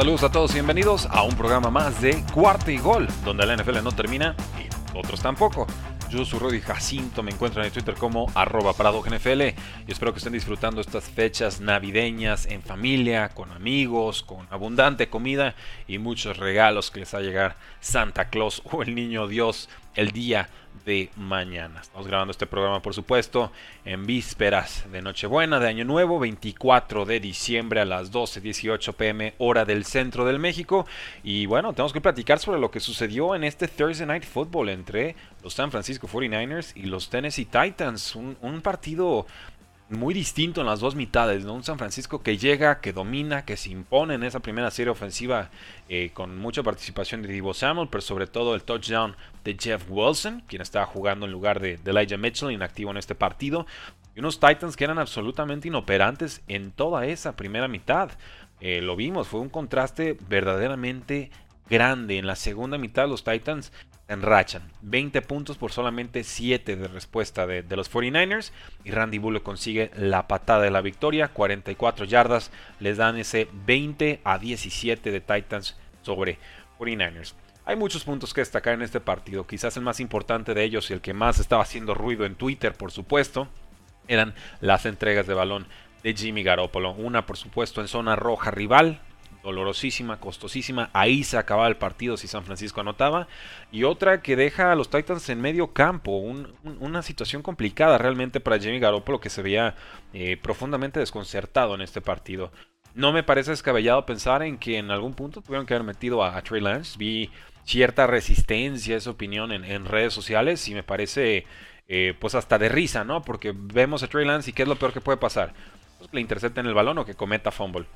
Saludos a todos y bienvenidos a un programa más de Cuarto y Gol, donde la NFL no termina y otros tampoco. Yo soy Rudy Jacinto, me encuentran en Twitter como arroba NFL y espero que estén disfrutando estas fechas navideñas en familia, con amigos, con abundante comida y muchos regalos que les va a llegar Santa Claus o el Niño Dios el día de mañana. Estamos grabando este programa, por supuesto, en vísperas de Nochebuena, de Año Nuevo, 24 de diciembre a las 12.18 pm, hora del centro del México. Y bueno, tenemos que platicar sobre lo que sucedió en este Thursday Night Football entre los San Francisco 49ers y los Tennessee Titans. Un, un partido muy distinto en las dos mitades, ¿no? Un San Francisco que llega, que domina, que se impone en esa primera serie ofensiva eh, con mucha participación de Divo Samuel, pero sobre todo el touchdown de Jeff Wilson, quien estaba jugando en lugar de, Elijah Mitchell, inactivo en este partido. Y unos Titans que eran absolutamente inoperantes en toda esa primera mitad. Eh, lo vimos, fue un contraste verdaderamente grande. En la segunda mitad los Titans enrachan. 20 puntos por solamente 7 de respuesta de, los 49ers. Y Randy Bullock consigue la patada de la victoria. 44 yardas. Les dan ese 20 a 17 de Titans sobre 49ers. Hay muchos puntos que destacar en este partido. Quizás el más importante de ellos y el que más estaba haciendo ruido en Twitter, por supuesto, eran las entregas de balón de Jimmy Garoppolo. Una, por supuesto, en zona roja rival, dolorosísima, costosísima. Ahí se acababa el partido si San Francisco anotaba. Y otra que deja a los Titans en medio campo. una situación complicada realmente para Jimmy Garoppolo que se veía eh, profundamente desconcertado en este partido. No me parece descabellado pensar en que en algún punto tuvieron que haber metido a, Trey Lance. Vi cierta resistencia a esa opinión en, redes sociales y me parece eh, pues hasta de risa, ¿no? Porque vemos a Trey Lance y ¿qué es lo peor que puede pasar? Pues que le intercepten el balón o que cometa fumble.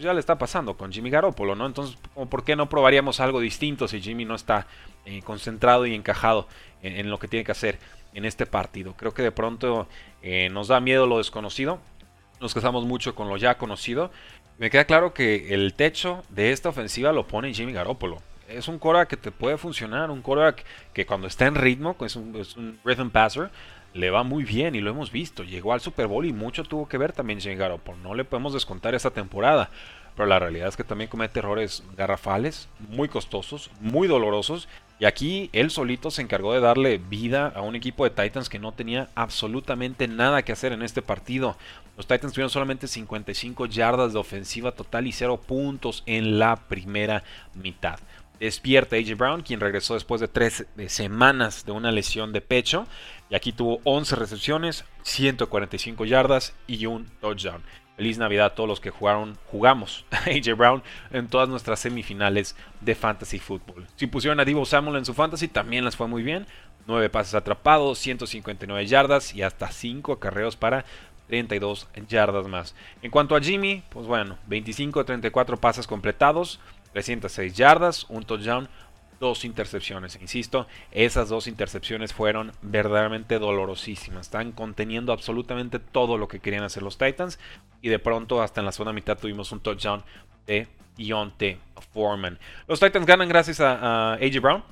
Pues ya le está pasando con Jimmy Garoppolo, ¿no? Entonces, ¿por qué no probaríamos algo distinto si Jimmy no está eh, concentrado y encajado en, lo que tiene que hacer en este partido? Creo que de pronto eh, nos da miedo lo desconocido, nos casamos mucho con lo ya conocido. Me queda claro que el techo de esta ofensiva lo pone Jimmy Garoppolo. Es un coreback que te puede funcionar, un coreback que cuando está en ritmo, es es un rhythm passer, le va muy bien y lo hemos visto. Llegó al Super Bowl y mucho tuvo que ver también Jimmy Garoppolo. No le podemos descontar esta temporada. Pero la realidad es que también comete errores garrafales, muy costosos, muy dolorosos. Y aquí él solito se encargó de darle vida a un equipo de Titans que no tenía absolutamente nada que hacer en este partido. Los Titans tuvieron solamente 55 yardas de ofensiva total y 0 puntos en la primera mitad. Despierta AJ Brown, quien regresó después de tres semanas de una lesión de pecho. Y aquí tuvo 11 recepciones, 145 yardas y un touchdown. Feliz Navidad a todos los que jugaron, jugamos AJ Brown en todas nuestras semifinales de Fantasy Football. Si pusieron a Divo Samuel en su Fantasy, también les fue muy bien. 9 pases atrapados, 159 yardas y hasta 5 acarreos para 32 yardas más. En cuanto a Jimmy, pues bueno, 25 34 pases completados, 306 yardas, un touchdown, dos intercepciones. Insisto, esas dos intercepciones fueron verdaderamente dolorosísimas. Están conteniendo absolutamente todo lo que querían hacer los Titans. Y de pronto, hasta en la segunda mitad, tuvimos un touchdown de Deontay Foreman. Los Titans ganan gracias a, AJ Brown.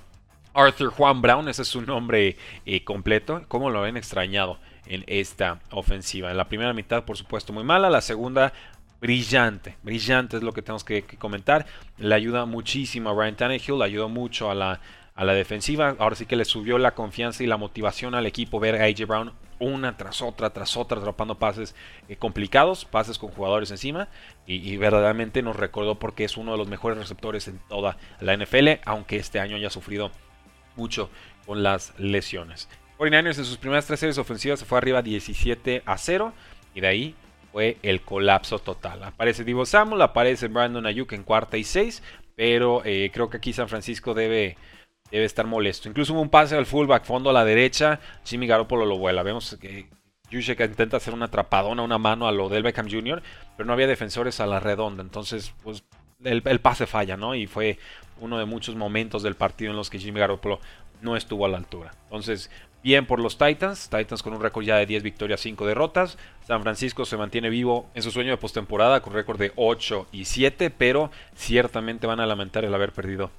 Arthur Juan Brown, ese es su nombre eh, completo. ¿Cómo lo ven extrañado en esta ofensiva? En la primera mitad, por supuesto, muy mala. La segunda, brillante, brillante es lo que tenemos que, comentar. Le ayuda muchísimo a Ryan Tannehill, le ayudó mucho a la, a la defensiva. Ahora sí que le subió la confianza y la motivación al equipo ver a AJ Brown una tras otra, tras otra, atrapando pases eh, complicados, pases con jugadores encima. Y, verdaderamente nos recordó porque es uno de los mejores receptores en toda la NFL, aunque este año haya sufrido mucho con las lesiones. 49ers en sus primeras tres series ofensivas se fue arriba 17 a 0 y de ahí fue el colapso total. Aparece Divo Samuel, aparece Brandon Ayuk en cuarta y seis, pero eh, creo que aquí San Francisco debe, debe estar molesto. Incluso hubo un pase al fullback fondo a la derecha, Jimmy Garoppolo lo vuela. Vemos que Juszczyk intenta hacer una atrapadona, una mano a lo del Beckham Jr., pero no había defensores a la redonda, entonces pues el, el, pase falla, ¿no? Y fue uno de muchos momentos del partido en los que Jimmy Garoppolo no estuvo a la altura. Entonces, bien por los Titans, Titans con un récord ya de 10 victorias, 5 derrotas. San Francisco se mantiene vivo en su sueño de postemporada con récord de 8 y 7, pero ciertamente van a lamentar el haber perdido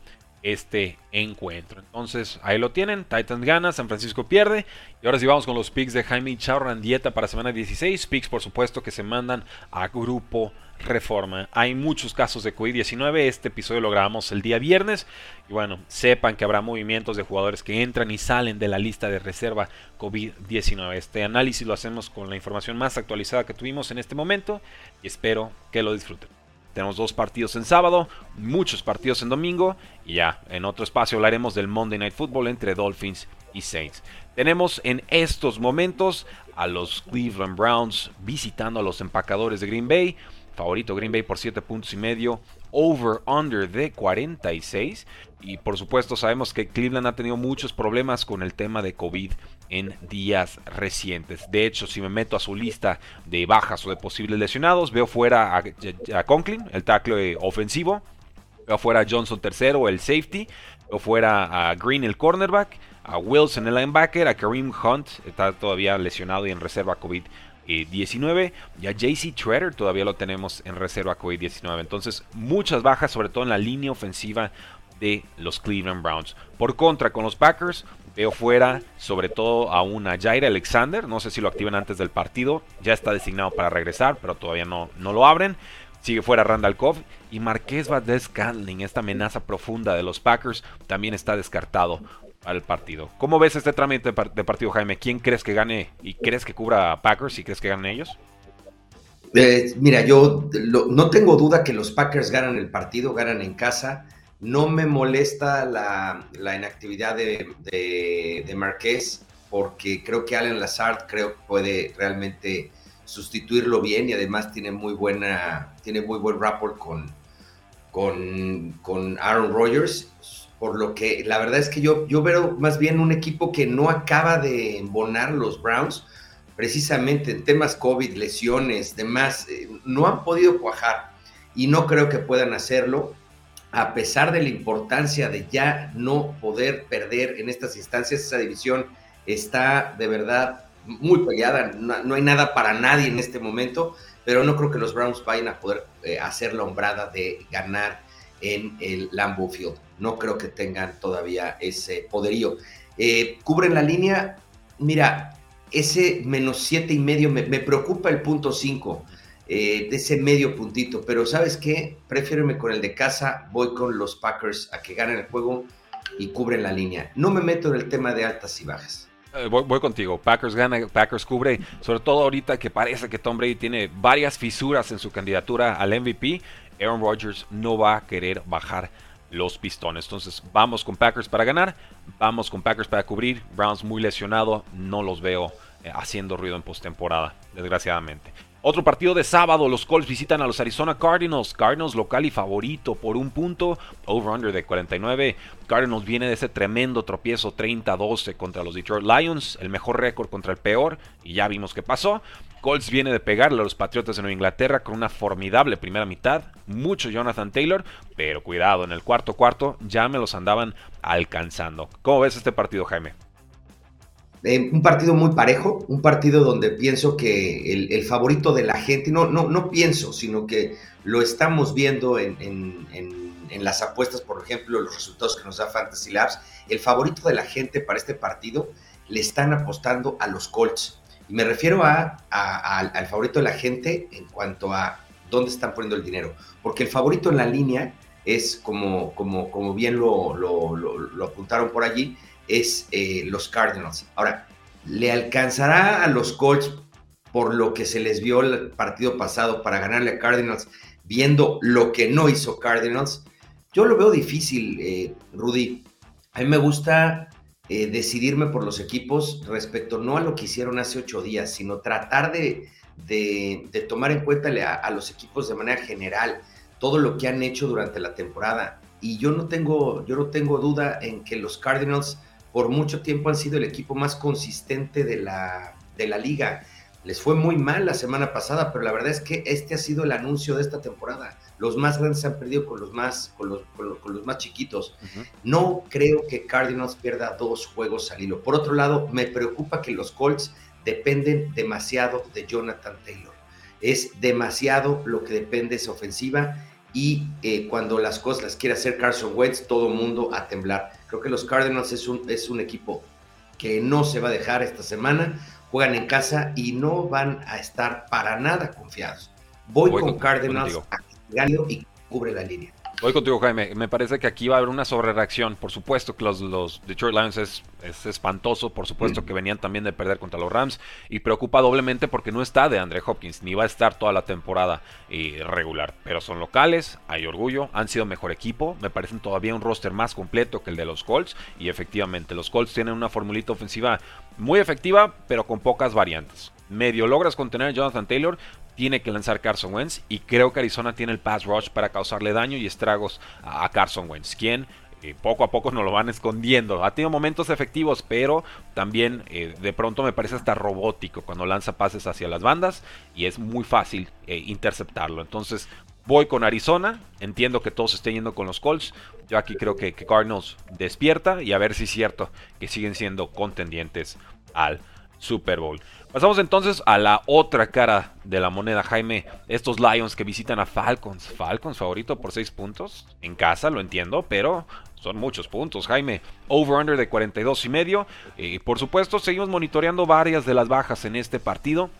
este encuentro. Entonces, ahí lo tienen. Titans gana, San Francisco pierde. Y ahora sí vamos con los picks de Jaime Dieta para semana 16. Picks, por supuesto, que se mandan a grupo reforma. Hay muchos casos de COVID-19. Este episodio lo grabamos el día viernes. Y bueno, sepan que habrá movimientos de jugadores que entran y salen de la lista de reserva COVID-19. Este análisis lo hacemos con la información más actualizada que tuvimos en este momento. Y espero que lo disfruten. Tenemos dos partidos en sábado, muchos partidos en domingo y ya en otro espacio hablaremos del Monday Night Football entre Dolphins y Saints. Tenemos en estos momentos a los Cleveland Browns visitando a los empacadores de Green Bay. Favorito Green Bay por 7 puntos y medio. Over-under de 46. Y por supuesto sabemos que Cleveland ha tenido muchos problemas con el tema de COVID en días recientes. De hecho, si me meto a su lista de bajas o de posibles lesionados, veo fuera a, Conklin, el tackle ofensivo. Veo fuera a Johnson tercero, el safety. Veo fuera a Green, el cornerback. A Wilson, el linebacker. A Kareem Hunt, está todavía lesionado y en reserva COVID 19. Ya JC Treader todavía lo tenemos en reserva COVID-19. Entonces, muchas bajas, sobre todo en la línea ofensiva de los Cleveland Browns. Por contra, con los Packers, veo fuera sobre todo a una Jair Alexander. No sé si lo activen antes del partido. Ya está designado para regresar, pero todavía no, no lo abren. Sigue fuera Randall Cobb y Marqués Valdez Scantling, esta amenaza profunda de los Packers, también está descartado al partido. ¿Cómo ves este trámite de partido, Jaime? ¿Quién crees que gane y crees que cubra a Packers y crees que ganen ellos? Eh, mira, yo no tengo duda que los Packers ganan el partido, ganan en casa. No me molesta la, inactividad de, Marqués porque creo que Allen Lazard creo puede realmente sustituirlo bien y además tiene muy buena tiene muy buen rapport con, con, con Aaron Rodgers. Por lo que la verdad es que yo, yo veo más bien un equipo que no acaba de embonar los Browns, precisamente en temas COVID, lesiones, demás, eh, no han podido cuajar y no creo que puedan hacerlo, a pesar de la importancia de ya no poder perder en estas instancias, esa división está de verdad muy peleada, no, hay nada para nadie en este momento, pero no creo que los Browns vayan a poder eh, hacer la hombrada de ganar en el Lambeau Field. No creo que tengan todavía ese poderío. Eh, cubren la línea, mira, ese menos siete y medio me, preocupa el punto 5 eh, de ese medio puntito, pero ¿sabes qué? Prefiero con el de casa, voy con los Packers a que ganen el juego y cubren la línea. No me meto en el tema de altas y bajas. Eh, voy, contigo. Packers gana, Packers cubre. Sobre todo ahorita que parece que Tom Brady tiene varias fisuras en su candidatura al MVP. Aaron Rodgers no va a querer bajar los pistones. Entonces vamos con Packers para ganar, vamos con Packers para cubrir. Browns muy lesionado, no los veo eh, haciendo ruido en postemporada, desgraciadamente. Otro partido de sábado, los Colts visitan a los Arizona Cardinals. Cardinals local y favorito por un punto, over-under de 49. Cardinals viene de ese tremendo tropiezo 30-12 contra los Detroit Lions, el mejor récord contra el peor, y ya vimos qué pasó. Colts viene de pegarle a los Patriotas de Nueva Inglaterra con una formidable primera mitad, mucho Jonathan Taylor, pero cuidado, en el cuarto cuarto ya me los andaban alcanzando. ¿Cómo ves este partido, Jaime? Eh, un partido muy parejo, un partido donde pienso que el, favorito de la gente, no, no, no pienso, sino que lo estamos viendo en, las apuestas, por ejemplo, los resultados que nos da Fantasy Labs, el favorito de la gente para este partido le están apostando a los Colts. Y me refiero a, al favorito de la gente en cuanto a dónde están poniendo el dinero, porque el favorito en la línea es, como, como, como bien lo, lo apuntaron por allí, es eh, los Cardinals. Ahora, ¿le alcanzará a los Colts por lo que se les vio el partido pasado para ganarle a Cardinals, viendo lo que no hizo Cardinals? Yo lo veo difícil, eh, Rudy. A mí me gusta eh, decidirme por los equipos respecto no a lo que hicieron hace ocho días, sino tratar de, tomar en cuenta a, a los equipos de manera general todo lo que han hecho durante la temporada y yo no tengo, yo no tengo duda en que los Cardinals por mucho tiempo han sido el equipo más consistente de la, de la liga. Les fue muy mal la semana pasada, pero la verdad es que este ha sido el anuncio de esta temporada. Los más grandes se han perdido con los más, con los, con los, más chiquitos. No creo que Cardinals pierda dos juegos al hilo. Por otro lado, me preocupa que los Colts dependen demasiado de Jonathan Taylor. Es demasiado lo que depende esa ofensiva y eh, cuando las cosas las quiere hacer Carson Wentz, todo mundo a temblar. Creo que los Cardinals es un, es un equipo que no se va a dejar esta semana, juegan en casa y no van a estar para nada confiados. Voy, con, Cardinals a y cubre la línea. Voy contigo, Jaime. Me parece que aquí va a haber una sobrereacción. Por supuesto que los, los Detroit Lions es, espantoso. Por supuesto que venían también de perder contra los Rams. Y preocupa doblemente porque no está de Andre Hopkins. Ni va a estar toda la temporada eh, regular. Pero son locales. Hay orgullo. Han sido mejor equipo. Me parecen todavía un roster más completo que el de los Colts. Y efectivamente, los Colts tienen una formulita ofensiva muy efectiva, pero con pocas variantes medio logras contener a Jonathan Taylor, tiene que lanzar Carson Wentz y creo que Arizona tiene el pass rush para causarle daño y estragos a Carson Wentz, quien eh, poco a poco nos lo van escondiendo. Ha tenido momentos efectivos, pero también eh, de pronto me parece hasta robótico cuando lanza pases hacia las bandas y es muy fácil eh, interceptarlo. Entonces voy con Arizona, entiendo que todos estén yendo con los Colts. Yo aquí creo que, que Cardinals despierta y a ver si es cierto que siguen siendo contendientes al Super Bowl. Pasamos entonces a la otra cara de la moneda, Jaime. Estos Lions que visitan a Falcons. Falcons favorito por 6 puntos. En casa, lo entiendo, pero son muchos puntos, Jaime. Over-under de 42 y medio. Y por supuesto, seguimos monitoreando varias de las bajas en este partido.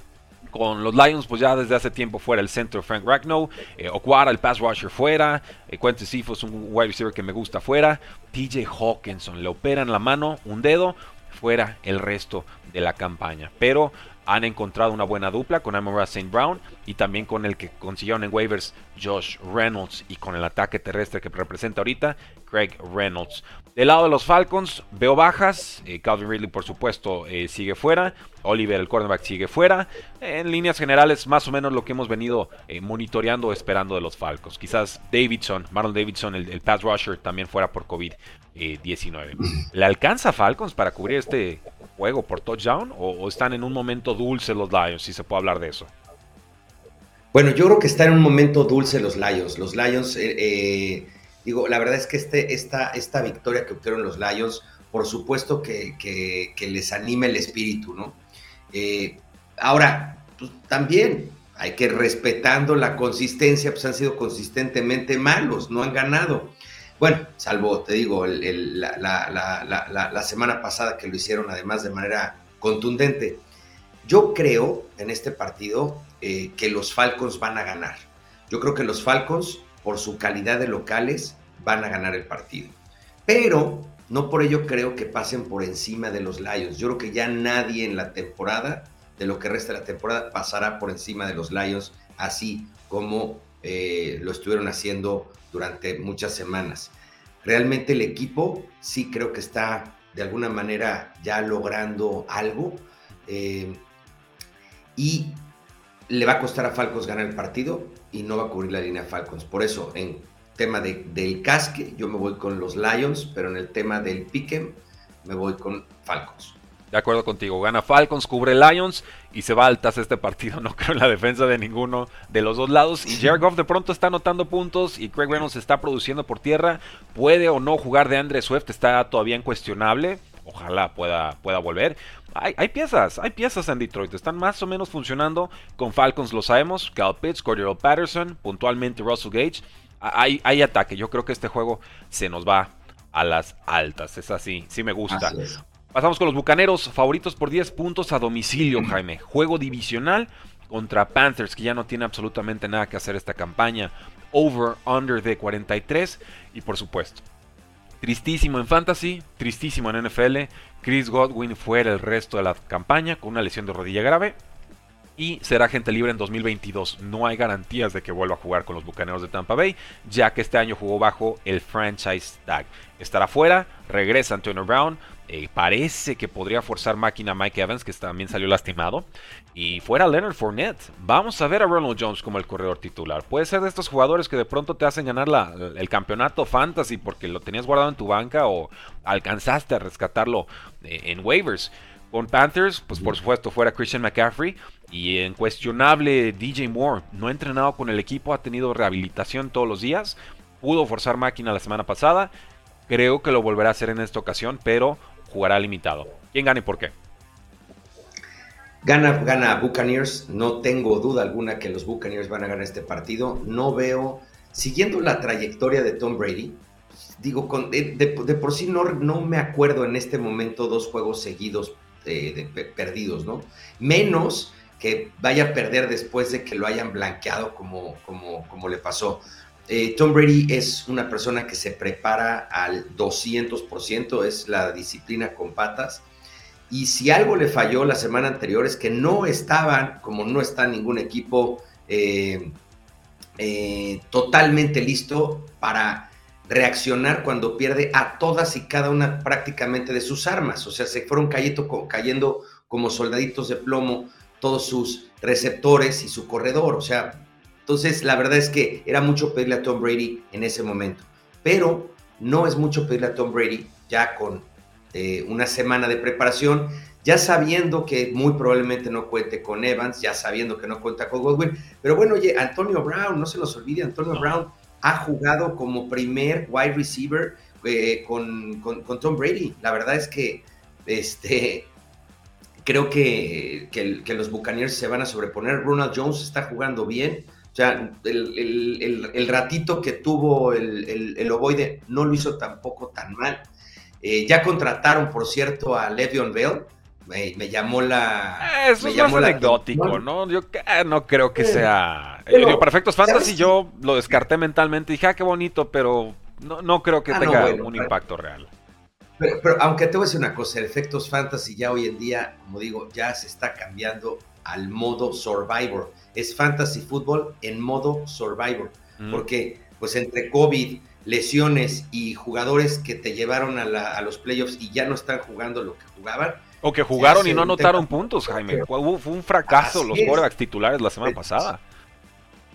Con los Lions, pues ya desde hace tiempo fuera el centro Frank Ragnow, eh, el pass rusher fuera, eh, Quentin es un wide receiver que me gusta fuera, TJ Hawkinson, le operan la mano, un dedo, fuera el resto de la campaña. Pero han encontrado una buena dupla con Amora St. Brown y también con el que consiguieron en waivers Josh Reynolds y con el ataque terrestre que representa ahorita Craig Reynolds. Del lado de los Falcons veo bajas, eh, Calvin Ridley por supuesto eh, sigue fuera, Oliver el cornerback sigue fuera, en líneas generales más o menos lo que hemos venido eh, monitoreando esperando de los Falcons. Quizás Davidson, Marlon Davidson, el, el pass rusher también fuera por COVID-19. ¿Le alcanza Falcons para cubrir este juego por touchdown o, están en un momento dulce los Lions, si se puede hablar de eso? Bueno, yo creo que están en un momento dulce los Lions. Los Lions, eh, eh, digo, la verdad es que este, esta, esta victoria que obtuvieron los Lions, por supuesto que, les anima el espíritu, ¿no? Eh, ahora, pues, también hay que respetando la consistencia, pues han sido consistentemente malos, no han ganado. Bueno, salvo, te digo, la, semana pasada que lo hicieron además de manera contundente. Yo creo en este partido eh, que los Falcons van a ganar. Yo creo que los Falcons, por su calidad de locales, van a ganar el partido. Pero no por ello creo que pasen por encima de los Lions. Yo creo que ya nadie en la temporada, de lo que resta de la temporada, pasará por encima de los Lions, así como eh, lo estuvieron haciendo durante muchas semanas. Realmente el equipo sí creo que está de alguna manera ya logrando algo eh, y le va a costar a Falcons ganar el partido y no va a cubrir la línea Falcons. Por eso, en tema de, del casque, yo me voy con los Lions, pero en el tema del pique me voy con Falcons. De acuerdo contigo, gana Falcons, cubre Lions y se va altas este partido. No creo en la defensa de ninguno de los dos lados. Y Jared Goff de pronto está anotando puntos y Craig Reynolds está produciendo por tierra. Puede o no jugar de Andre Swift, está todavía incuestionable. Ojalá pueda, pueda volver. Hay, piezas, hay piezas en Detroit. Están más o menos funcionando. Con Falcons lo sabemos. Cal Pitts, Cordero Patterson, puntualmente Russell Gage. Hay, hay ataque. Yo creo que este juego se nos va a las altas. Es así, sí me gusta. Pasamos con los Bucaneros, favoritos por 10 puntos a domicilio, Jaime. Juego divisional contra Panthers, que ya no tiene absolutamente nada que hacer esta campaña. Over, under de 43. Y por supuesto, tristísimo en Fantasy, tristísimo en NFL. Chris Godwin fuera el resto de la campaña con una lesión de rodilla grave. y será gente libre en 2022. No hay garantías de que vuelva a jugar con los Bucaneros de Tampa Bay, ya que este año jugó bajo el franchise tag. Estará fuera, regresa Antonio Brown, eh, parece que podría forzar máquina Mike Evans, que también salió lastimado. Y fuera Leonard Fournette. Vamos a ver a Ronald Jones como el corredor titular. Puede ser de estos jugadores que de pronto te hacen ganar el campeonato fantasy porque lo tenías guardado en tu banca o alcanzaste a rescatarlo eh, en waivers. Con Panthers, pues por supuesto, fuera Christian McCaffrey. Y en cuestionable DJ Moore, no ha entrenado con el equipo, ha tenido rehabilitación todos los días. Pudo forzar máquina la semana pasada. Creo que lo volverá a hacer en esta ocasión, pero jugará limitado. ¿Quién gana y por qué? Gana, gana Buccaneers. No tengo duda alguna que los Buccaneers van a ganar este partido. No veo, siguiendo la trayectoria de Tom Brady, digo, con, de, por sí no, no me acuerdo en este momento dos juegos seguidos de, perdidos, ¿no? Menos que vaya a perder después de que lo hayan blanqueado como, como, como le pasó. Eh, Tom Brady es una persona que se prepara al 200%, es la disciplina con patas. Y si algo le falló la semana anterior es que no estaban, como no está ningún equipo eh, eh, totalmente listo para reaccionar cuando pierde a todas y cada una prácticamente de sus armas. O sea, se fueron cayendo, cayendo como soldaditos de plomo todos sus receptores y su corredor. O sea, entonces, la verdad es que era mucho pedirle a Tom Brady en ese momento, pero no es mucho pedirle a Tom Brady ya con eh, una semana de preparación, ya sabiendo que muy probablemente no cuente con Evans, ya sabiendo que no cuenta con Godwin. Pero bueno, oye, Antonio Brown, no se nos olvide, Antonio Brown ha jugado como primer wide receiver eh, con, Tom Brady. La verdad es que este, creo que, que, los Buccaneers se van a sobreponer. Ronald Jones está jugando bien. O sea, el, ratito que tuvo el, ovoide no lo hizo tampoco tan mal. Eh, ya contrataron, por cierto, a Le'Veon Bell. Me, llamó la. Eso es más anecdótico, ¿no? Yo eh, no creo que sea. Eh, para efectos fantasy, yo lo descarté mentalmente. Dije, ah, qué bonito, pero no, no creo que ah, tenga un impacto real. Pero, pero, aunque te voy a decir una cosa, el efectos fantasy ya hoy en día, como digo, ya se está cambiando al modo Survivor es fantasy fútbol en modo survivor, mm. porque pues entre COVID, lesiones y jugadores que te llevaron a, los playoffs y ya no están jugando lo que jugaban. O que jugaron y no anotaron puntos, Jaime. Fue, un fracaso los quarterbacks titulares la semana pasada.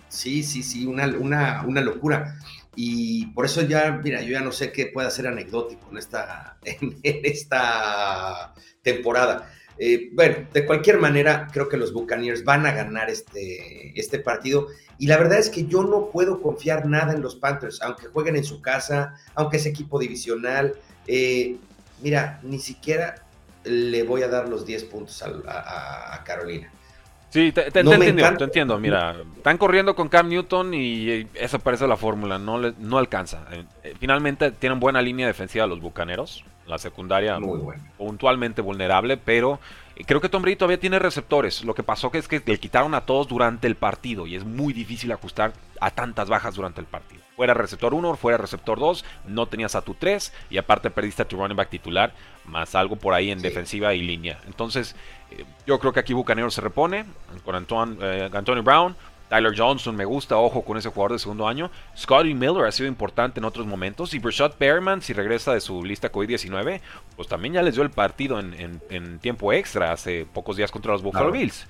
Sí, sí, sí, una, una, una locura. Y por eso ya, mira, yo ya no sé qué puede ser anecdótico en esta, en esta temporada. Eh, bueno, de cualquier manera, creo que los Buccaneers van a ganar este, este partido. Y la verdad es que yo no puedo confiar nada en los Panthers, aunque jueguen en su casa, aunque es equipo divisional. Eh, mira, ni siquiera le voy a dar los 10 puntos a, Carolina. Sí, te, entiendo, te entiendo. Mira, están corriendo con Cam Newton y esa parece la fórmula, no, no alcanza. Eh, finalmente tienen buena línea defensiva los Bucaneros. La secundaria puntualmente vulnerable, pero eh, creo que Tom Brady todavía tiene receptores. Lo que pasó que es que le quitaron a todos durante el partido y es muy difícil ajustar a tantas bajas durante el partido. Fuera receptor 1, fuera receptor 2, no tenías a tu 3 y aparte perdiste a tu running back titular, más algo por ahí en defensiva y línea. Entonces, eh, yo creo que aquí Bucanero se repone con Antoine, eh, Antonio Brown, Tyler Johnson me gusta, ojo con ese jugador de segundo año. Scotty Miller ha sido importante en otros momentos. Y Brashad Perriman, si regresa de su lista COVID-19, pues también ya les dio el partido en, tiempo extra hace pocos días contra los Buffalo Bills.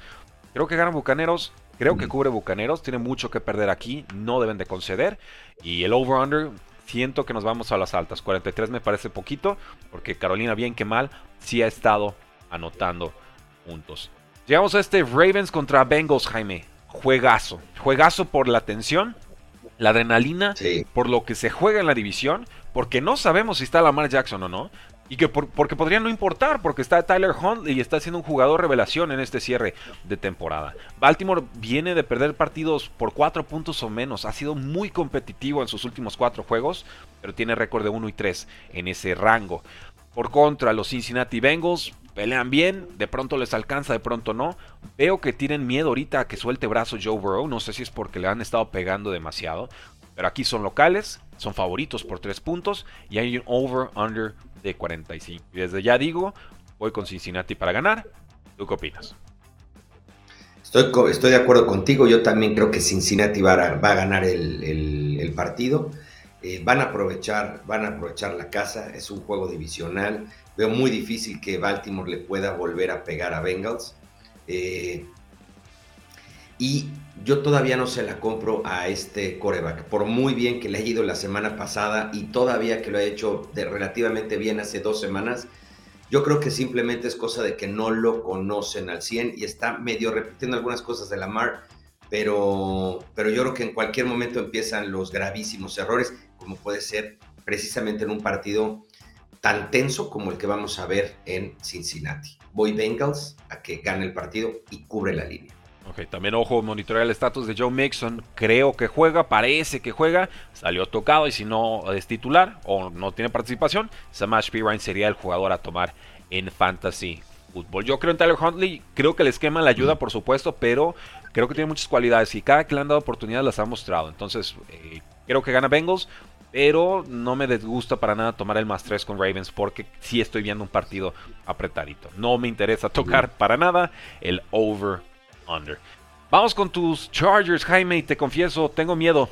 Creo que ganan Bucaneros, creo que cubre Bucaneros, tiene mucho que perder aquí, no deben de conceder. Y el over-under, siento que nos vamos a las altas. 43 me parece poquito, porque Carolina, bien que mal, sí ha estado anotando puntos. Llegamos a este Ravens contra Bengals, Jaime juegazo. Juegazo por la tensión, la adrenalina, por lo que se juega en la división, porque no sabemos si está Lamar Jackson o no. Y que porque podría no importar, porque está Tyler Hunt y está siendo un jugador revelación en este cierre de temporada. Baltimore viene de perder partidos por cuatro puntos o menos. Ha sido muy competitivo en sus últimos cuatro juegos, pero tiene récord de 1 y 3 en ese rango. Por contra, los Cincinnati Bengals pelean bien, de pronto les alcanza, de pronto no. Veo que tienen miedo ahorita a que suelte brazo Joe Burrow, no sé si es porque le han estado pegando demasiado, pero aquí son locales, son favoritos por 3 puntos y hay un over-under de 45. Y desde ya digo, voy con Cincinnati para ganar. ¿Tú qué opinas? Estoy, de acuerdo contigo. Yo también creo que Cincinnati va a, va a ganar el, partido. Eh, van a aprovechar, van a aprovechar la casa. Es un juego divisional. Veo muy difícil que Baltimore le pueda volver a pegar a Bengals. Eh, y yo todavía no se la compro a este coreback. Por muy bien que le haya ido la semana pasada y todavía que lo ha hecho de relativamente bien hace dos semanas, yo creo que simplemente es cosa de que no lo conocen al 100 y está medio repitiendo algunas cosas de Lamar, pero, pero yo creo que en cualquier momento empiezan los gravísimos errores, como puede ser precisamente en un partido tan tenso como el que vamos a ver en Cincinnati. Voy Bengals a que gane el partido y cubre la línea. Ok, también ojo, monitorear el estatus de Joe Mixon. Creo que juega, parece que juega. Salió tocado y si no es titular o no tiene participación, Samash Pirine sería el jugador a tomar en Fantasy Football. Yo creo en Tyler Huntley, creo que el esquema le ayuda, por supuesto, pero creo que tiene muchas cualidades y cada que le han dado oportunidades las ha mostrado. Entonces, eh, creo que gana Bengals, pero no me disgusta para nada tomar el más 3 con Ravens porque sí estoy viendo un partido apretadito. No me interesa tocar para nada el over under. Vamos con tus Chargers, Jaime, y te confieso, tengo miedo.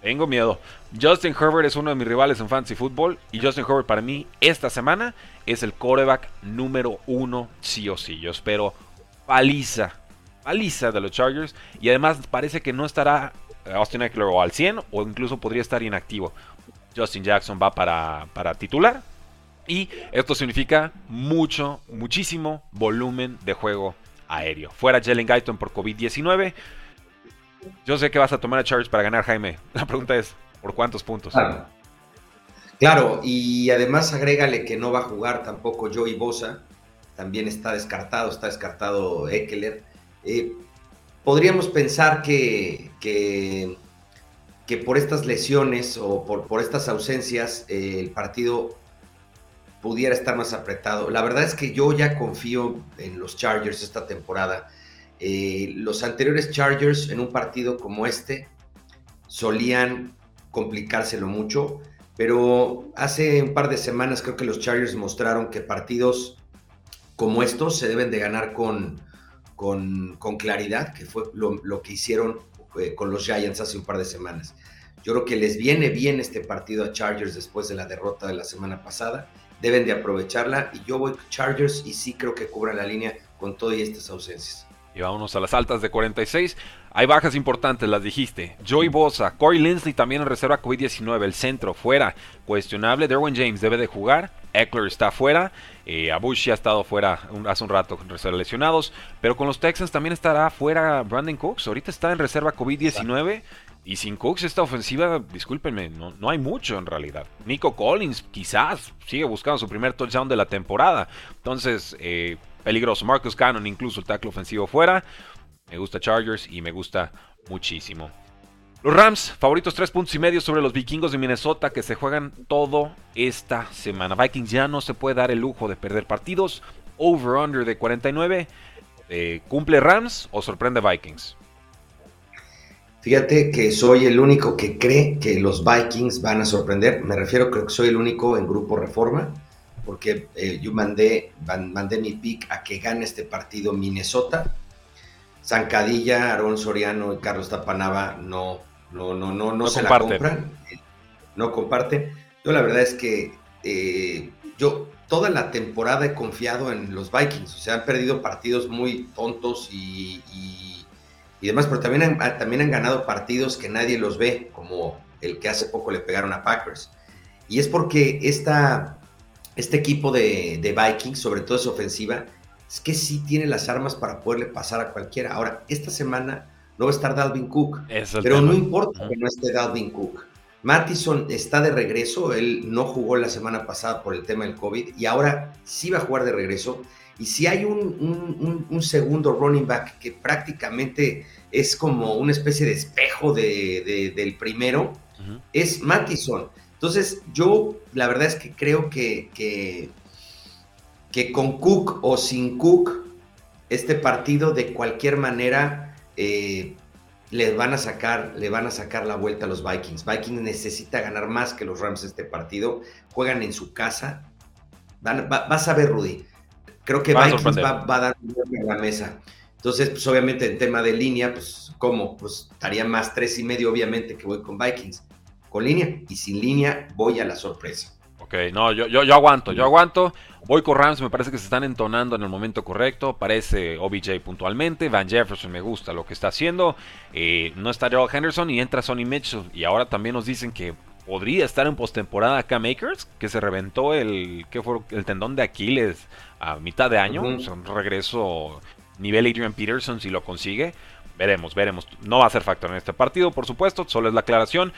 Tengo miedo. Justin Herbert es uno de mis rivales en fantasy football y Justin Herbert para mí esta semana es el quarterback número uno sí o sí. Yo espero paliza, paliza de los Chargers y además parece que no estará Austin Eckler o al 100 o incluso podría estar inactivo. Justin Jackson va para, para titular y esto significa mucho, muchísimo volumen de juego aéreo. Fuera Jalen Guyton por COVID-19. Yo sé que vas a tomar a Chargers para ganar, Jaime. La pregunta es, ¿por cuántos puntos? Claro. y además agrégale que no va a jugar tampoco Joey Bosa. También está descartado, está descartado Eckler. Eh, podríamos pensar que, que, por estas lesiones o por, por estas ausencias eh, el partido pudiera estar más apretado. La verdad es que yo ya confío en los Chargers esta temporada. Eh, los anteriores Chargers en un partido como este solían complicárselo mucho, pero hace un par de semanas creo que los Chargers mostraron que partidos como estos se deben de ganar con, con, claridad, que fue lo, que hicieron eh, con los Giants hace un par de semanas. Yo creo que les viene bien este partido a Chargers después de la derrota de la semana pasada deben de aprovecharla. Y yo voy Chargers y sí creo que cubra la línea con todas estas ausencias. Y vámonos a las altas de 46. Hay bajas importantes, las dijiste. Joey Bosa, Corey Linsley también en reserva COVID-19. El centro fuera, cuestionable. Derwin James debe de jugar. Eckler está fuera. Eh, Abushi ha estado fuera hace un rato con reserva lesionados. Pero con los Texans también estará fuera Brandon Cooks. Ahorita está en reserva COVID-19. Y sin Cooks esta ofensiva, discúlpenme, no, no, hay mucho en realidad. Nico Collins quizás sigue buscando su primer touchdown de la temporada. Entonces, eh, peligroso. Marcus Cannon incluso el tackle ofensivo fuera. Me gusta Chargers y me gusta muchísimo. Los Rams, favoritos tres puntos y medio sobre los vikingos de Minnesota que se juegan todo esta semana. Vikings ya no se puede dar el lujo de perder partidos. Over-under de 49. Eh, ¿Cumple Rams o sorprende Vikings? Fíjate que soy el único que cree que los Vikings van a sorprender. Me refiero, creo que soy el único en Grupo Reforma, porque eh, yo mandé, mandé mi pick a que gane este partido Minnesota. Zancadilla, Aaron Soriano y Carlos Tapanava no, no, no, no, no, se la compran. No comparten. Yo la verdad es que eh, yo toda la temporada he confiado en los Vikings. O sea, han perdido partidos muy tontos y y demás, pero también han, ah, también han ganado partidos que nadie los ve, como el que hace poco le pegaron a Packers. Y es porque esta, este equipo de, Vikings, sobre todo su ofensiva, es que sí tiene las armas para poderle pasar a cualquiera. Ahora, esta semana no va a estar Dalvin Cook, pero no importa que no esté Dalvin Cook. Mattison está de regreso, él no jugó la semana pasada por el tema del COVID y ahora sí va a jugar de regreso. Y si hay un, segundo running back que prácticamente es como una especie de espejo del primero, es Mattison. Entonces, yo la verdad es que creo que, que, con Cook o sin Cook, este partido de cualquier manera eh, le van a sacar, le van a sacar la vuelta a los Vikings. Vikings necesita ganar más que los Rams este partido. Juegan en su casa. vas a ver, Rudy. Creo que Vikings va, a dar un a la mesa. Entonces, pues obviamente en tema de línea, pues ¿cómo? Pues estaría más tres y medio, obviamente, que voy con Vikings. Con línea y sin línea voy a la sorpresa. Ok, no, yo, yo, yo aguanto, yo aguanto. Voy con Rams, me parece que se están entonando en el momento correcto. Parece OBJ puntualmente. Van Jefferson me gusta lo que está haciendo. Eh, no está Gerald Henderson y entra Sonny Mitchell. Y ahora también nos dicen que podría estar en postemporada acá Makers, que se reventó el, ¿qué fue? el tendón de Aquiles a mitad de año. un regreso nivel Adrian Peterson si lo consigue. Veremos, veremos. No va a ser factor en este partido, por supuesto. Solo es la aclaración.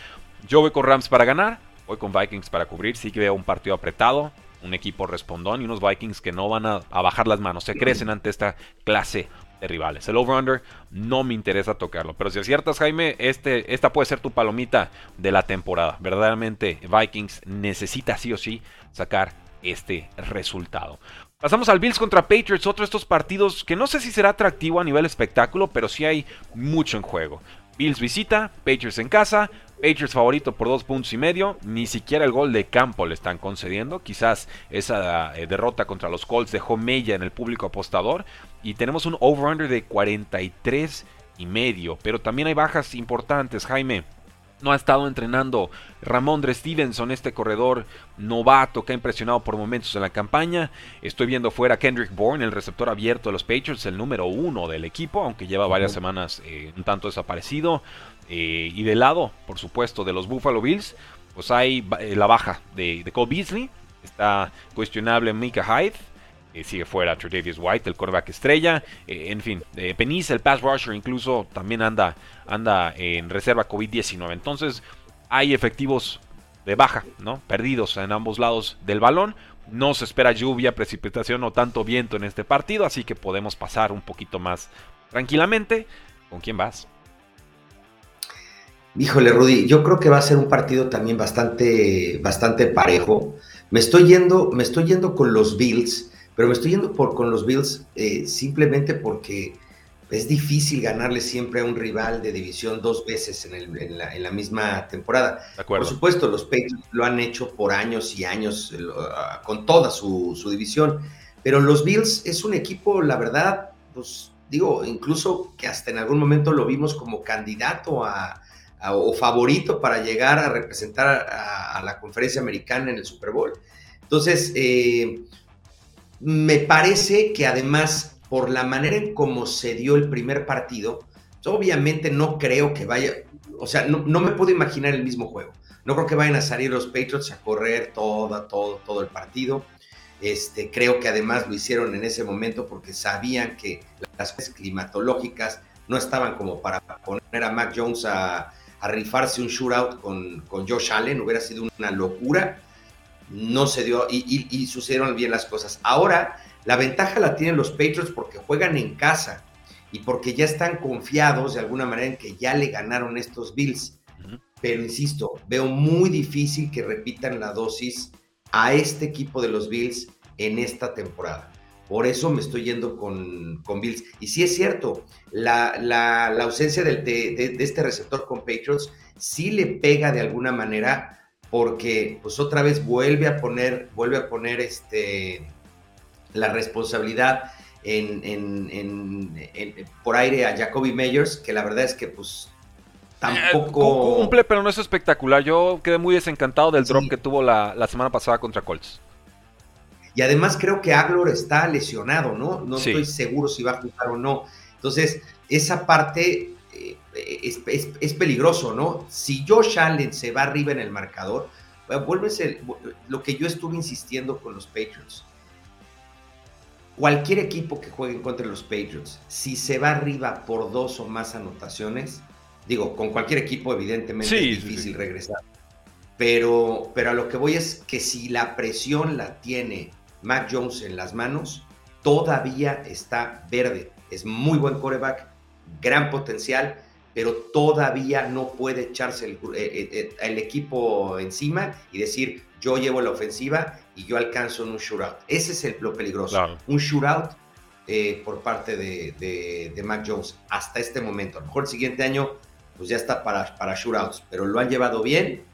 Yo voy con Rams para ganar. Voy con Vikings para cubrir. Sí que veo un partido apretado. Un equipo respondón y unos Vikings que no van a, bajar las manos. Se crecen ante esta clase de rivales. El over-under no me interesa tocarlo. Pero si aciertas, Jaime, este, esta puede ser tu palomita de la temporada. Verdaderamente, Vikings necesita sí o sí sacar este resultado. Pasamos al Bills contra Patriots, otro de estos partidos que no sé si será atractivo a nivel espectáculo, pero sí hay mucho en juego. Bills visita, Patriots en casa, Patriots favorito por dos puntos y medio, ni siquiera el gol de campo le están concediendo, quizás esa eh, derrota contra los Colts dejó mella en el público apostador y tenemos un over-under de 43 y medio, pero también hay bajas importantes, Jaime. No ha estado entrenando Ramondre Stevenson, este corredor novato que ha impresionado por momentos en la campaña. Estoy viendo fuera Kendrick Bourne, el receptor abierto de los Patriots, el número uno del equipo, aunque lleva varias semanas eh, un tanto desaparecido. Eh, y del lado, por supuesto, de los Buffalo Bills, pues hay eh, la baja de, de Cole Beasley. Está cuestionable Mika Hyde. Eh, sigue fuera Tredavious White, el quarterback estrella. en fin, Penisa, el pass rusher, incluso también anda, anda en reserva COVID-19. Entonces, hay efectivos de baja, ¿no? Perdidos en ambos lados del balón. No se espera lluvia, precipitación o tanto viento en este partido, así que podemos pasar un poquito más tranquilamente. ¿Con quién vas? Híjole, Rudy, yo creo que va a ser un partido también bastante, bastante parejo. Me estoy yendo, me estoy yendo con los Bills, pero me estoy yendo por, con los Bills eh, simplemente porque es difícil ganarle siempre a un rival de división dos veces en, la, misma temporada. Por supuesto, los Patriots lo han hecho por años y años eh, ah, con toda su, su división, pero los Bills es un equipo, la verdad, pues digo, incluso que hasta en algún momento lo vimos como candidato a, o favorito para llegar a representar a, la conferencia americana en el Super Bowl. Entonces, eh, me parece que además, por la manera en cómo se dio el primer partido, obviamente no creo que vaya, o sea, no, me puedo imaginar el mismo juego. No creo que vayan a salir los Patriots a correr todo, todo, todo el partido. Este, creo que además lo hicieron en ese momento porque sabían que las climatológicas no estaban como para poner a Mac Jones a, rifarse un shootout con, con Josh Allen, hubiera sido una locura. No se dio y, sucedieron bien las cosas. Ahora, la ventaja la tienen los Patriots porque juegan en casa y porque ya están confiados de alguna manera en que ya le ganaron estos Bills. Pero insisto, veo muy difícil que repitan la dosis a este equipo de los Bills en esta temporada. Por eso me estoy yendo con, con Bills. Y sí es cierto, la, la, ausencia de, de, este receptor con Patriots sí le pega de alguna manera porque pues otra vez vuelve a poner, vuelve a poner este, la responsabilidad en, en, por aire a Jacoby Meyers, que la verdad es que pues tampoco... Cumple, pero no es espectacular. Yo quedé muy desencantado del drop que tuvo la, la semana pasada contra Colts. Y además creo que Aglor está lesionado, ¿no? No estoy seguro si va a jugar o no. Entonces, esa parte eh, es, peligroso, ¿no? Si Josh Allen se va arriba en el marcador, vuelve lo que yo estuve insistiendo con los Patriots. Cualquier equipo que juegue contra los Patriots, si se va arriba por dos o más anotaciones, digo, con cualquier equipo evidentemente es difícil regresar. Pero, pero a lo que voy es que si la presión la tiene Mac Jones en las manos, todavía está verde. Es muy buen coreback, gran potencial, pero todavía no puede echarse el, eh, eh, eh, equipo encima y decir, yo llevo la ofensiva y yo alcanzo en un shootout. Ese es el, lo peligroso. Un shootout por parte de, Mac Jones hasta este momento. A lo mejor el siguiente año pues ya está para, para shootouts, pero lo han llevado bien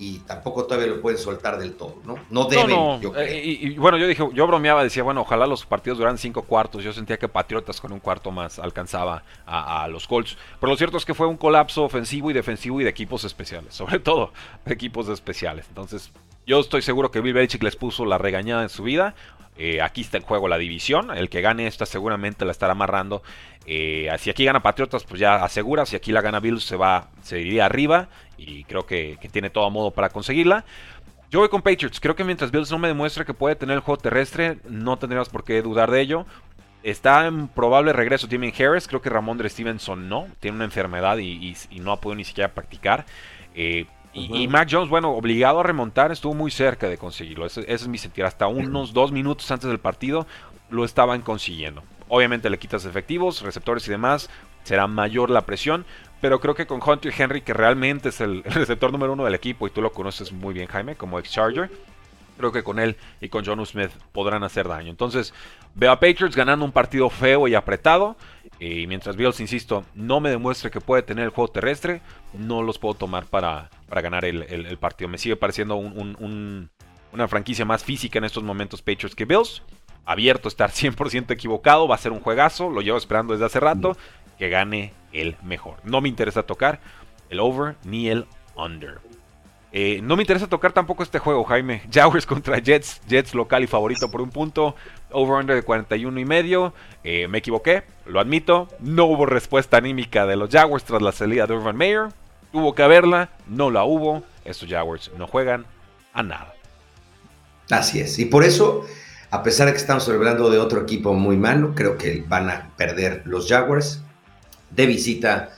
y tampoco todavía lo pueden soltar del todo, ¿no? No deben, yo creo. Eh, y, bueno, yo dije, yo bromeaba, decía, bueno, ojalá los partidos duraran cinco cuartos. Yo sentía que Patriotas con un cuarto más alcanzaba a, los Colts. Pero lo cierto es que fue un colapso ofensivo y defensivo y de equipos especiales, sobre todo de equipos especiales. Entonces, yo estoy seguro que Bill Belichick les puso la regañada en su vida. Eh, aquí está en juego la división. El que gane esta seguramente la estará amarrando. Eh, si aquí gana Patriotas, pues ya asegura. Si aquí la gana Bills, se va, se iría arriba. Y creo que, tiene todo modo para conseguirla. Yo voy con Patriots. Creo que mientras Bills no me demuestre que puede tener el juego terrestre, no tendríamos por qué dudar de ello. Está en probable regreso Timmy Harris. Creo que Ramón de Stevenson no. Tiene una enfermedad y, no ha podido ni siquiera practicar. Eh, y, Mac Jones, bueno, obligado a remontar, estuvo muy cerca de conseguirlo. Ese, es mi sentir. Hasta unos dos minutos antes del partido lo estaban consiguiendo. Obviamente le quitas efectivos, receptores y demás. Será mayor la presión. Pero creo que con Hunter Henry, que realmente es el, receptor número uno del equipo, y tú lo conoces muy bien, Jaime, como ex-Charger, creo que con él y con John Smith podrán hacer daño. Entonces, veo a Patriots ganando un partido feo y apretado. Y mientras Bills, insisto, no me demuestre que puede tener el juego terrestre, no los puedo tomar para, para ganar el, partido. Me sigue pareciendo una franquicia más física en estos momentos Patriots que Bills. Abierto a estar 100% equivocado, va a ser un juegazo, lo llevo esperando desde hace rato, que gane el mejor. No me interesa tocar el over ni el under. Eh, no me interesa tocar tampoco este juego, Jaime. Jaguars contra Jets. Jets local y favorito por un punto. Over-under de 41 y medio. Eh, me equivoqué, lo admito. No hubo respuesta anímica de los Jaguars tras la salida de Urban Meyer. Tuvo que haberla, no la hubo. Estos Jaguars no juegan a nada. Así es. Y por eso, a pesar de que estamos hablando de otro equipo muy malo, creo que van a perder los Jaguars de visita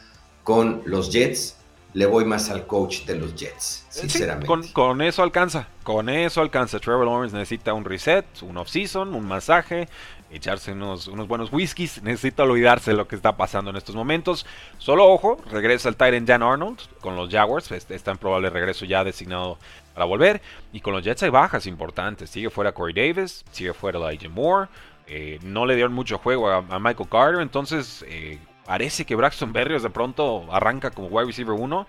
con los Jets le voy más al coach de los Jets, sinceramente. con, eso alcanza, con eso alcanza. Trevor Lawrence necesita un reset, un off-season, un masaje, echarse unos, unos, buenos whiskies. Necesita olvidarse de lo que está pasando en estos momentos. Solo ojo, regresa el Titan Jan Arnold con los Jaguars. Está en probable regreso ya designado para volver. Y con los Jets hay bajas importantes. Sigue fuera Corey Davis, sigue fuera Elijah Moore. Eh, no le dieron mucho juego a, Michael Carter. Entonces, eh, parece que Braxton Berrios de pronto arranca como wide receiver 1.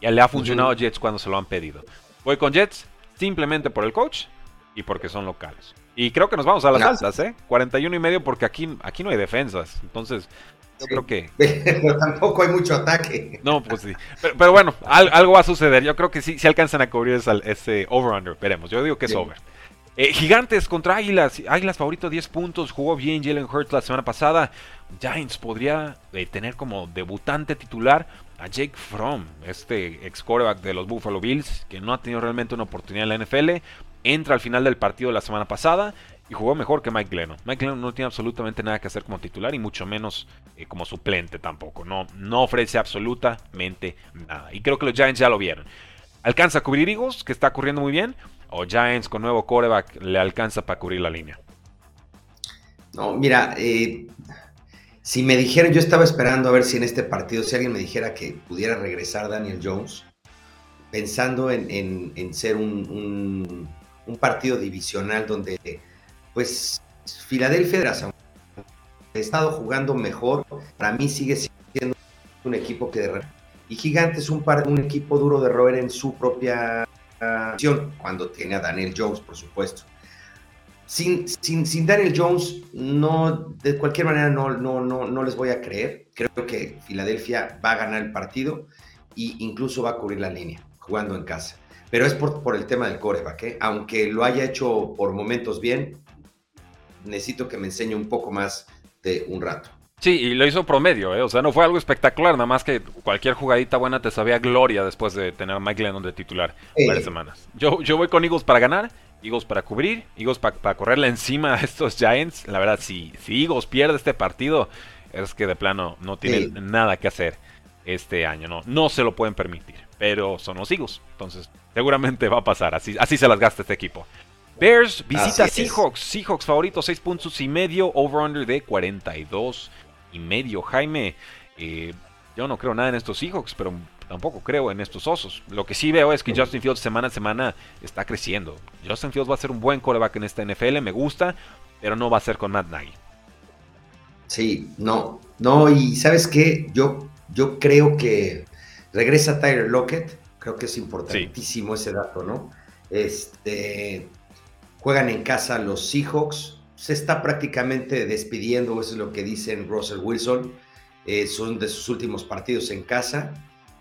Ya le ha funcionado a Jets cuando se lo han pedido. Voy con Jets simplemente por el coach y porque son locales. Y creo que nos vamos a las altas, ¿eh? 41 y medio porque aquí, aquí no hay defensas. Entonces, yo creo que... Pero tampoco hay mucho ataque. No, pues sí. Pero, bueno, algo va a suceder. Yo creo que sí, sí alcanzan a cubrir ese, over-under. Veremos. Yo digo que es over. Eh, gigantes contra Águilas. Águilas favorito 10 puntos. Jugó bien Jalen Hurts la semana pasada. Giants podría eh, tener como debutante titular a Jake Fromm, este ex quarterback de los Buffalo Bills, que no ha tenido realmente una oportunidad en la NFL. Entra al final del partido la semana pasada y jugó mejor que Mike Glennon. Mike Glennon no tiene absolutamente nada que hacer como titular y mucho menos eh, como suplente tampoco. No, no ofrece absolutamente nada. Y creo que los Giants ya lo vieron. Alcanza a cubrir Eagles, que está corriendo muy bien o Giants con nuevo quarterback le alcanza para cubrir la línea? No, mira, eh, si me dijeran, yo estaba esperando a ver si en este partido, si alguien me dijera que pudiera regresar Daniel Jones, pensando en, ser un, partido divisional donde, pues, Filadelfia ha estado jugando mejor, para mí sigue siendo un equipo que de y Gigante es un, un equipo duro de roer en su propia cuando tiene a Daniel Jones, por supuesto. Sin, sin, sin, Daniel Jones, no, de cualquier manera no, no, no, no les voy a creer. Creo que Filadelfia va a ganar el partido e incluso va a cubrir la línea, jugando en casa. Pero es por, por el tema del coreback, ¿eh? aunque lo haya hecho por momentos bien, necesito que me enseñe un poco más de un rato. Sí, y lo hizo promedio, ¿eh? o sea, no fue algo espectacular, nada más que cualquier jugadita buena te sabía gloria después de tener a Mike Lennon de titular varias semanas. Yo, yo voy con Eagles para ganar, Eagles para cubrir, Eagles para correrle encima a estos Giants. La verdad, si, si Eagles pierde este partido, es que de plano no tiene nada que hacer este año, no, no se lo pueden permitir, pero son los Eagles, entonces seguramente va a pasar, así, así se las gasta este equipo. Bears visita Seahawks, Seahawks favorito 6 puntos y medio, over-under de 42 y medio. Jaime, eh, yo no creo nada en estos Seahawks, pero tampoco creo en estos osos. Lo que sí veo es que Justin Fields semana a semana está creciendo. Justin Fields va a ser un buen coreback en esta NFL, me gusta, pero no va a ser con Matt Nagy. Sí, no, no, y sabes qué, yo, yo creo que regresa Tyler Lockett Creo que es importantísimo ese dato, ¿no? Este, juegan en casa los Seahawks. Se está prácticamente despidiendo, eso es lo que dicen Russell Wilson. Eh, son de sus últimos partidos en casa.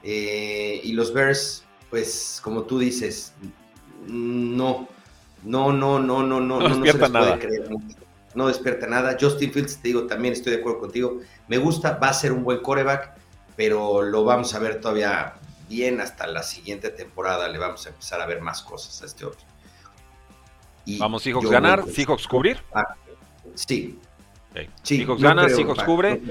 Eh, y los Bears, pues como tú dices, no, no, no, no, no, no, no, despierta nada. No despierta nada. Justin Fields, te digo, también estoy de acuerdo contigo. Me gusta, va a ser un buen coreback, pero lo vamos a ver todavía bien hasta la siguiente temporada. Le vamos a empezar a ver más cosas a este otro. Vamos, Seahawks ganar, Seahawks cubrir. Ah, sí. sí. Seahawks gana, Seahawks cubre.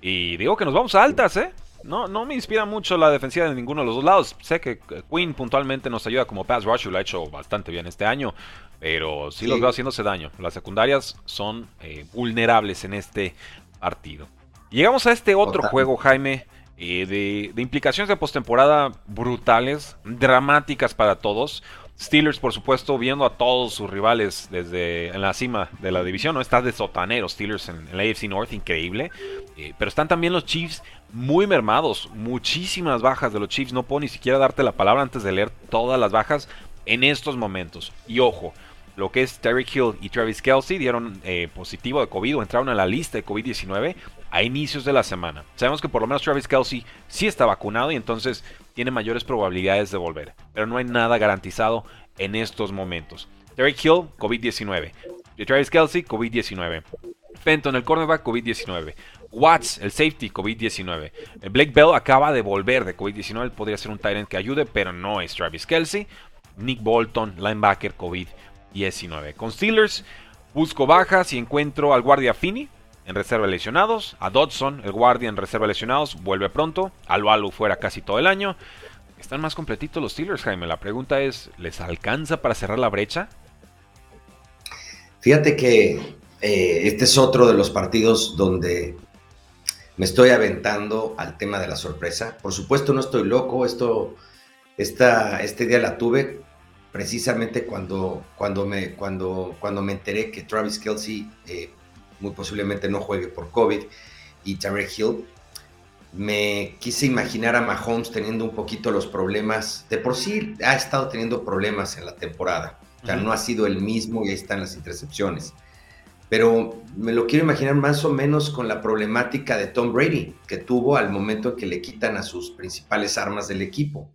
y digo que nos vamos a altas, ¿eh? No, no me inspira mucho la defensiva de ninguno de los dos lados. Sé que Quinn puntualmente nos ayuda como pass rusher, lo ha hecho bastante bien este año, pero sí, los veo haciéndose daño. Las secundarias son eh, vulnerables en este partido. Llegamos a este otro juego, Jaime, eh, de, de, implicaciones de postemporada brutales, dramáticas para todos. Steelers, por supuesto, viendo a todos sus rivales desde en la cima de la división, ¿no? Está de sotanero Steelers en, la AFC North, increíble. Eh, pero están también los Chiefs muy mermados, muchísimas bajas de los Chiefs. No puedo ni siquiera darte la palabra antes de leer todas las bajas en estos momentos. Y ojo, lo que es Terry Hill y Travis Kelsey dieron eh, positivo de COVID o entraron a la lista de COVID-19 a inicios de la semana. Sabemos que por lo menos Travis Kelsey sí está vacunado y entonces tiene mayores probabilidades de volver, pero no hay nada garantizado en estos momentos. Derek Hill, COVID-19. Travis Kelsey, COVID-19. Fenton, el cornerback, COVID-19. Watts, el safety, COVID-19. Blake Bell acaba de volver de COVID-19. Podría ser un Tyrant que ayude, pero no es Travis Kelsey. Nick Bolton, linebacker, COVID-19. Con Steelers, busco bajas y encuentro al guardia Finney, en reserva lesionados. A Dodson, el guardia en reserva lesionados, vuelve pronto. Alu Alu fuera casi todo el año. Están más completitos los Steelers, Jaime. La pregunta es, ¿les alcanza para cerrar la brecha? Fíjate que eh, este es otro de los partidos donde me estoy aventando al tema de la sorpresa. Por supuesto, no estoy loco. Esto, esta, este día la tuve precisamente cuando, cuando, me, cuando, cuando me enteré que Travis Kelsey eh, muy posiblemente no juegue por COVID, y Tarek Hill. Me quise imaginar a Mahomes teniendo un poquito los problemas. De por sí ha estado teniendo problemas en la temporada. O sea, no ha sido el mismo y ahí están las intercepciones. Pero me lo quiero imaginar más o menos con la problemática de Tom Brady, que tuvo al momento en que le quitan a sus principales armas del equipo.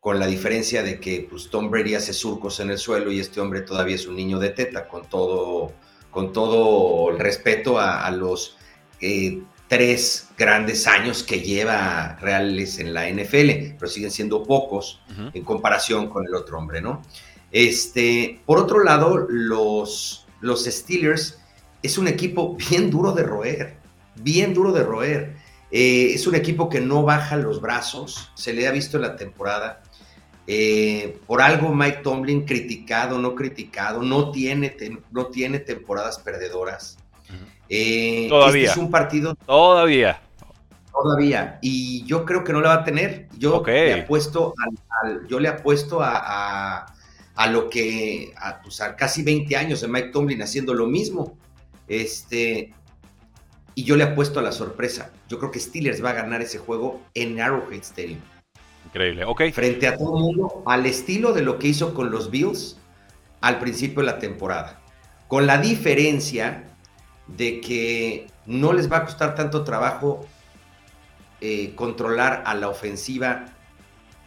Con la diferencia de que pues, Tom Brady hace surcos en el suelo y este hombre todavía es un niño de teta, con todo con todo el respeto a, los eh, tres grandes años que lleva Reales en la NFL, pero siguen siendo pocos en comparación con el otro hombre, ¿no? Este, por otro lado, los, los Steelers es un equipo bien duro de roer, bien duro de roer. Eh, es un equipo que no baja los brazos, se le ha visto en la temporada. Eh, por algo Mike Tomlin, criticado, no criticado, no tiene, no tiene temporadas perdedoras. Eh, todavía. Este es un partido. Todavía. Todavía. Y yo creo que no la va a tener. Yo le apuesto, al, yo le apuesto a, lo que, pues, a, casi 20 años de Mike Tomlin haciendo lo mismo. Este, y yo le apuesto a la sorpresa. Yo creo que Steelers va a ganar ese juego en Arrowhead Stadium. Increíble, ok. Frente a todo el mundo, al estilo de lo que hizo con los Bills al principio de la temporada. Con la diferencia de que no les va a costar tanto trabajo eh, controlar a la ofensiva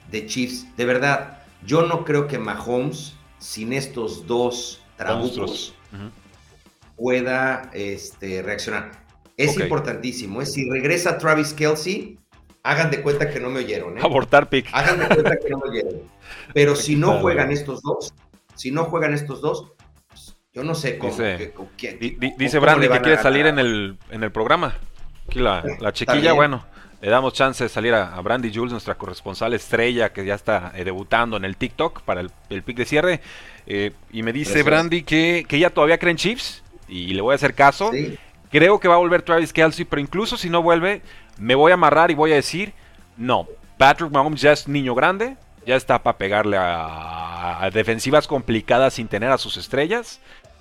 de Chiefs. De verdad, yo no creo que Mahomes, sin estos dos trabucos, pueda este, reaccionar. Es importantísimo. Es si regresa Travis Kelsey, hagan de cuenta que no me oyeron. ¿eh? Abortar pick. Hagan de cuenta que no me oyeron. Pero si no juegan estos dos, si no juegan estos dos, pues, yo no sé cómo. Dice, Brandy que quiere salir en el, en el programa. Aquí la, chiquilla, bueno, le damos chance de salir a, Brandy Jules, nuestra corresponsal estrella que ya está eh, debutando en el TikTok para el, pick de cierre. Eh, y me dice Brandy que, que ella todavía cree en Chiefs y le voy a hacer caso. Creo que va a volver Travis Kelsey, pero incluso si no vuelve, me voy a amarrar y voy a decir, no, Patrick Mahomes ya es niño grande, ya está para pegarle a, defensivas complicadas sin tener a sus estrellas.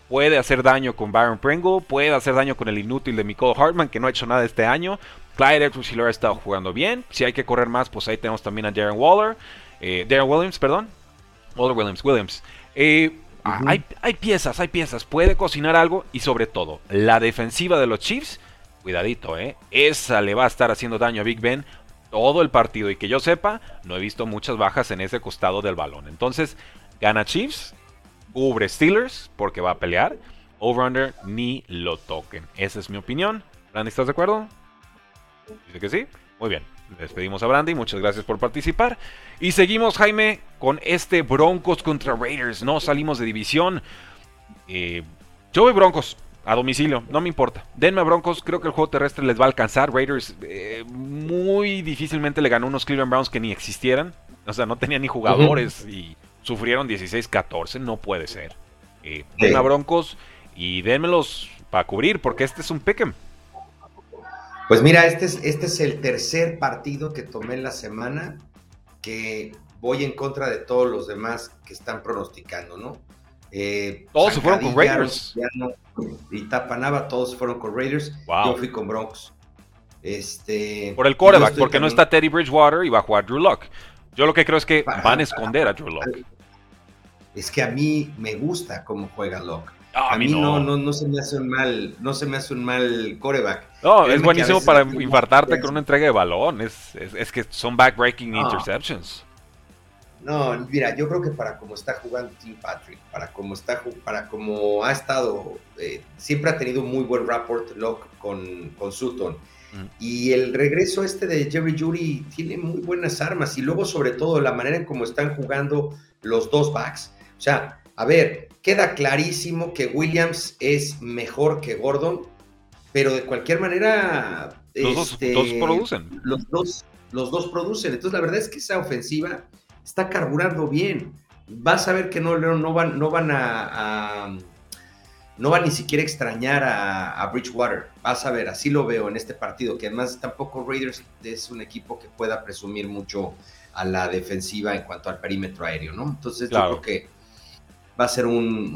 Puede hacer daño con Byron Pringle, puede hacer daño con el inútil de Nicole Hartman, que no ha hecho nada este año. Clyde Edwards ha estado jugando bien. Si hay que correr más, pues ahí tenemos también a Darren Waller. Eh, Darren Williams, perdón. Walter Williams, Williams. Eh, hay, hay piezas, hay piezas. Puede cocinar algo y sobre todo, la defensiva de los Chiefs, cuidadito, ¿eh? Esa le va a estar haciendo daño a Big Ben todo el partido y que yo sepa, no he visto muchas bajas en ese costado del balón. Entonces, gana Chiefs, cubre Steelers porque va a pelear. Over-under ni lo toquen. Esa es mi opinión. Randy, ¿estás de acuerdo? Dice que sí. Muy bien. Despedimos a Brandy, muchas gracias por participar. Y seguimos, Jaime, con este Broncos contra Raiders. No salimos de división. Eh, yo voy Broncos a domicilio, no me importa. Denme a Broncos, creo que el juego terrestre les va a alcanzar. Raiders eh, muy difícilmente le ganó unos Cleveland Browns que ni existieran. O sea, no tenían ni jugadores y sufrieron 16-14. No puede ser. Eh, denme a Broncos y denmelos para cubrir, porque este es un pick'em. Pues mira, este es, este es el tercer partido que tomé en la semana que voy en contra de todos los demás que están pronosticando, ¿no? Eh, todos se fueron con Raiders. y Tapanaba, todos fueron con Raiders. Yo fui con Broncos. Este, Por el quarterback, porque no está Teddy Bridgewater y va a jugar Drew Lock. Yo lo que creo es que van a esconder a Drew Lock. Es que a mí me gusta cómo juega Lock. Ah, a, mí no. No, no, se me hace un mal, no se me hace un mal coreback. No, es buenísimo para infartarte con una entrega de balón. Es, es, que son backbreaking interceptions. No, mira, yo creo que para como está jugando Tim Patrick, para como está, para como ha estado, eh, siempre ha tenido muy buen rapport Locke con, con Sutton. Mm. Y el regreso este de Jerry Judy tiene muy buenas armas. Y luego, sobre todo, la manera en cómo están jugando los dos backs. O sea, a ver, queda clarísimo que Williams es mejor que Gordon, pero de cualquier manera. Los dos, este, producen. Los dos, los dos producen. Entonces, la verdad es que esa ofensiva está carburando bien. Vas a ver que no, no, van, no van a, no van ni siquiera a extrañar a, Bridgewater. Vas a ver, así lo veo en este partido, que además tampoco Raiders es un equipo que pueda presumir mucho a la defensiva en cuanto al perímetro aéreo, ¿no? Entonces yo creo que va a ser un,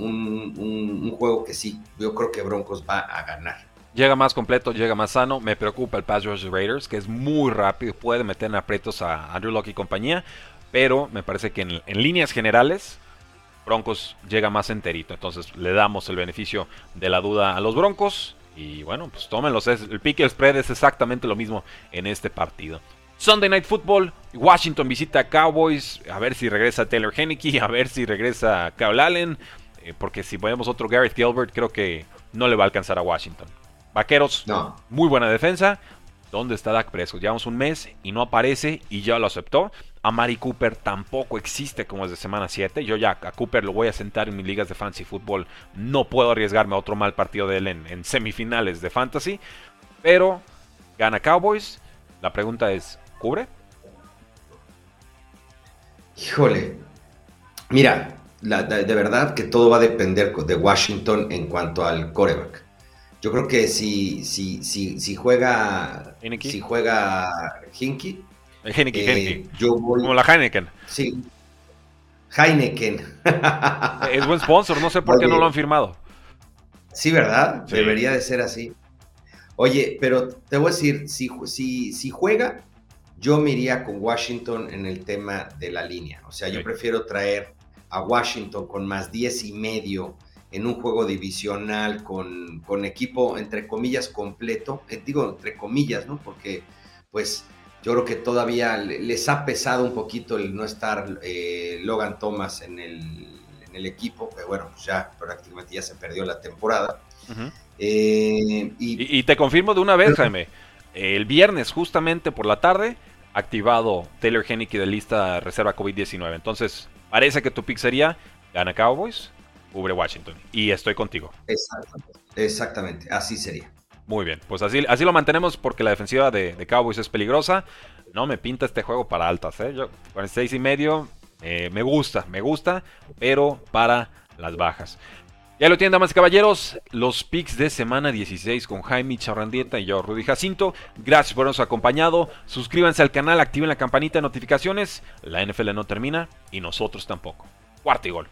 un, juego que sí, yo creo que Broncos va a ganar. Llega más completo, llega más sano. Me preocupa el pass rush de Raiders, que es muy rápido, puede meter en aprietos a Andrew Locke y compañía. Pero me parece que en, líneas generales, Broncos llega más enterito. Entonces le damos el beneficio de la duda a los Broncos. Y bueno, pues tómenlos. El pick y el spread es exactamente lo mismo en este partido. Sunday Night Football, Washington visita a Cowboys, a ver si regresa Taylor Henneke, a ver si regresa Kyle Allen, eh, porque si ponemos otro Gareth Gilbert creo que no le va a alcanzar a Washington. Vaqueros, muy buena defensa. ¿Dónde está Dak Prescott? Llevamos un mes y no aparece y ya lo aceptó. A Mari Cooper tampoco existe como es de semana 7. Yo ya a Cooper lo voy a sentar en mis ligas de fantasy fútbol. No puedo arriesgarme a otro mal partido de él en, semifinales de fantasy. Pero gana Cowboys. La pregunta es, ¿cubre? Híjole. Mira, de, verdad que todo va a depender de Washington en cuanto al coreback. Yo creo que si, si, si, si juega si juega Hinky, eh, Como la Heineken. Sí. Heineken. es buen sponsor, no sé por qué no lo han firmado. Sí, ¿verdad? Debería de ser así. Oye, pero te voy a decir, si, si, si juega, yo me iría con Washington en el tema de la línea. O sea, yo prefiero traer a Washington con más 10 y medio en un juego divisional con, con equipo, entre comillas, completo. Eh, digo, entre comillas, ¿no? Porque, pues, yo creo que todavía les ha pesado un poquito el no estar eh, Logan Thomas en el, en el, equipo, pero bueno, pues ya prácticamente ya se perdió la temporada. Eh, y, te confirmo de una vez, Jaime, el viernes justamente por la tarde, activado Taylor Henneke de lista reserva COVID-19. Entonces, parece que tu pick sería gana Cowboys, cubre Washington. Y estoy contigo. Exactamente, exactamente así sería. Muy bien, pues así, así lo mantenemos porque la defensiva de, Cowboys es peligrosa. No me pinta este juego para altas, ¿eh? Yo, con el 6 y medio eh, me gusta, me gusta, pero para las bajas. Ya lo tienen, damas y caballeros, los picks de semana 16 con Jaime Charrandieta y yo, Rudy Jacinto. Gracias por habernos acompañado. Suscríbanse al canal, activen la campanita de notificaciones. La NFL no termina y nosotros tampoco. Cuarto y gol.